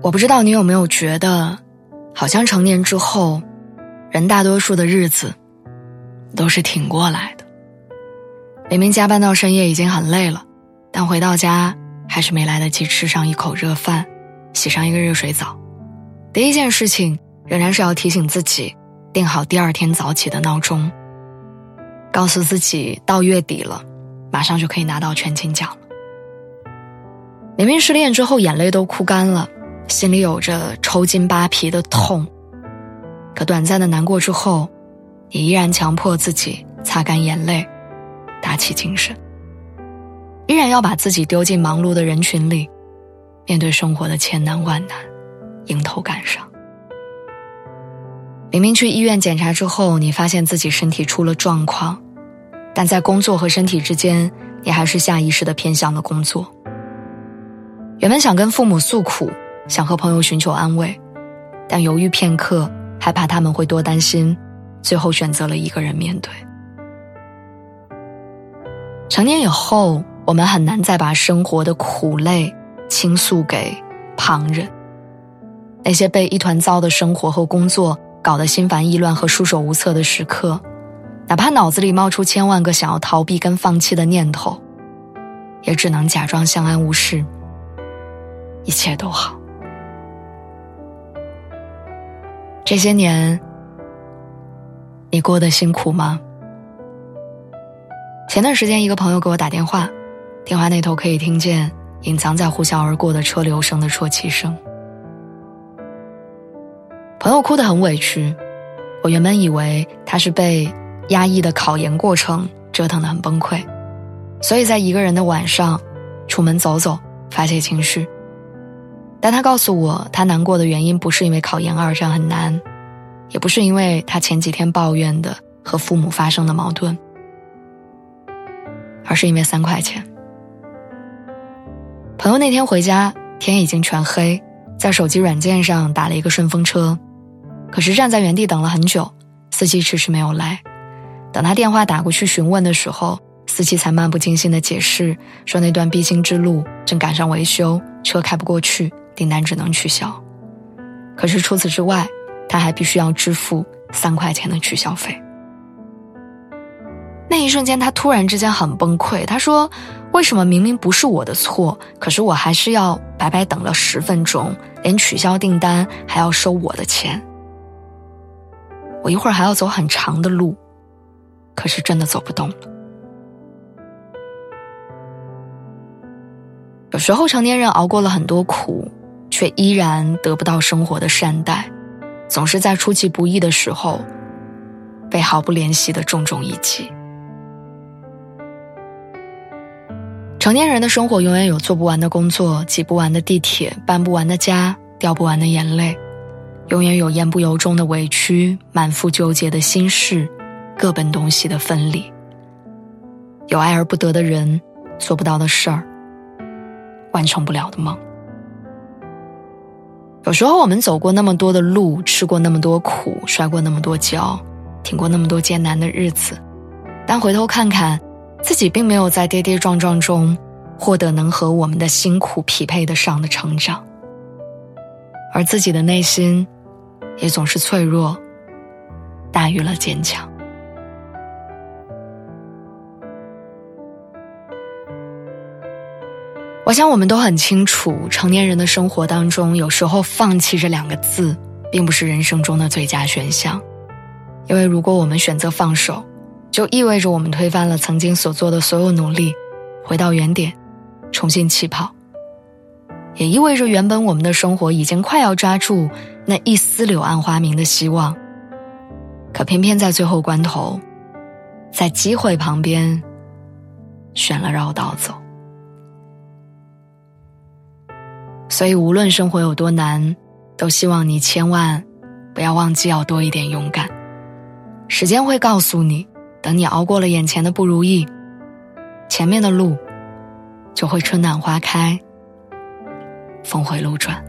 我不知道你有没有觉得，好像成年之后，人大多数的日子都是挺过来的。明明加班到深夜已经很累了，但回到家还是没来得及吃上一口热饭，洗上一个热水澡，第一件事情仍然是要提醒自己，定好第二天早起的闹钟，告诉自己到月底了，马上就可以拿到全勤奖了。明明失恋之后眼泪都哭干了。心里有着抽筋扒皮的痛，可短暂的难过之后，你依然强迫自己擦干眼泪，打起精神，依然要把自己丢进忙碌的人群里，面对生活的千难万难，迎头赶上。明明去医院检查之后，你发现自己身体出了状况，但在工作和身体之间，你还是下意识的偏向了工作。原本想跟父母诉苦。想和朋友寻求安慰，但犹豫片刻，害怕他们会多担心，最后选择了一个人面对。成年以后，我们很难再把生活的苦累倾诉给旁人。那些被一团糟的生活和工作搞得心烦意乱和束手无策的时刻，哪怕脑子里冒出千万个想要逃避跟放弃的念头，也只能假装相安无事，一切都好。这些年，你过得辛苦吗？前段时间，一个朋友给我打电话，电话那头可以听见隐藏在呼啸而过的车流声的啜泣声。朋友哭得很委屈，我原本以为他是被压抑的考研过程折腾得很崩溃，所以在一个人的晚上，出门走走，发泄情绪。但他告诉我，他难过的原因不是因为考研二战很难，也不是因为他前几天抱怨的和父母发生的矛盾，而是因为三块钱。朋友那天回家，天已经全黑，在手机软件上打了一个顺风车，可是站在原地等了很久，司机迟迟没有来。等他电话打过去询问的时候，司机才漫不经心的解释说，那段必经之路正赶上维修，车开不过去。订单只能取消，可是除此之外，他还必须要支付三块钱的取消费。那一瞬间，他突然之间很崩溃。他说：“为什么明明不是我的错，可是我还是要白白等了十分钟，连取消订单还要收我的钱？我一会儿还要走很长的路，可是真的走不动了。”有时候，成年人熬过了很多苦。却依然得不到生活的善待，总是在出其不意的时候，被毫不怜惜的重重一击。成年人的生活永远有做不完的工作、挤不完的地铁、搬不完的家、掉不完的眼泪，永远有言不由衷的委屈、满腹纠结的心事、各奔东西的分离，有爱而不得的人、做不到的事儿、完成不了的梦。有时候我们走过那么多的路，吃过那么多苦，摔过那么多跤，挺过那么多艰难的日子，但回头看看，自己并没有在跌跌撞撞中获得能和我们的辛苦匹配得上的成长，而自己的内心，也总是脆弱大于了坚强。我想，我们都很清楚，成年人的生活当中，有时候“放弃”这两个字，并不是人生中的最佳选项。因为如果我们选择放手，就意味着我们推翻了曾经所做的所有努力，回到原点，重新起跑。也意味着原本我们的生活已经快要抓住那一丝柳暗花明的希望，可偏偏在最后关头，在机会旁边，选了绕道走。所以，无论生活有多难，都希望你千万不要忘记要多一点勇敢。时间会告诉你，等你熬过了眼前的不如意，前面的路就会春暖花开，峰回路转。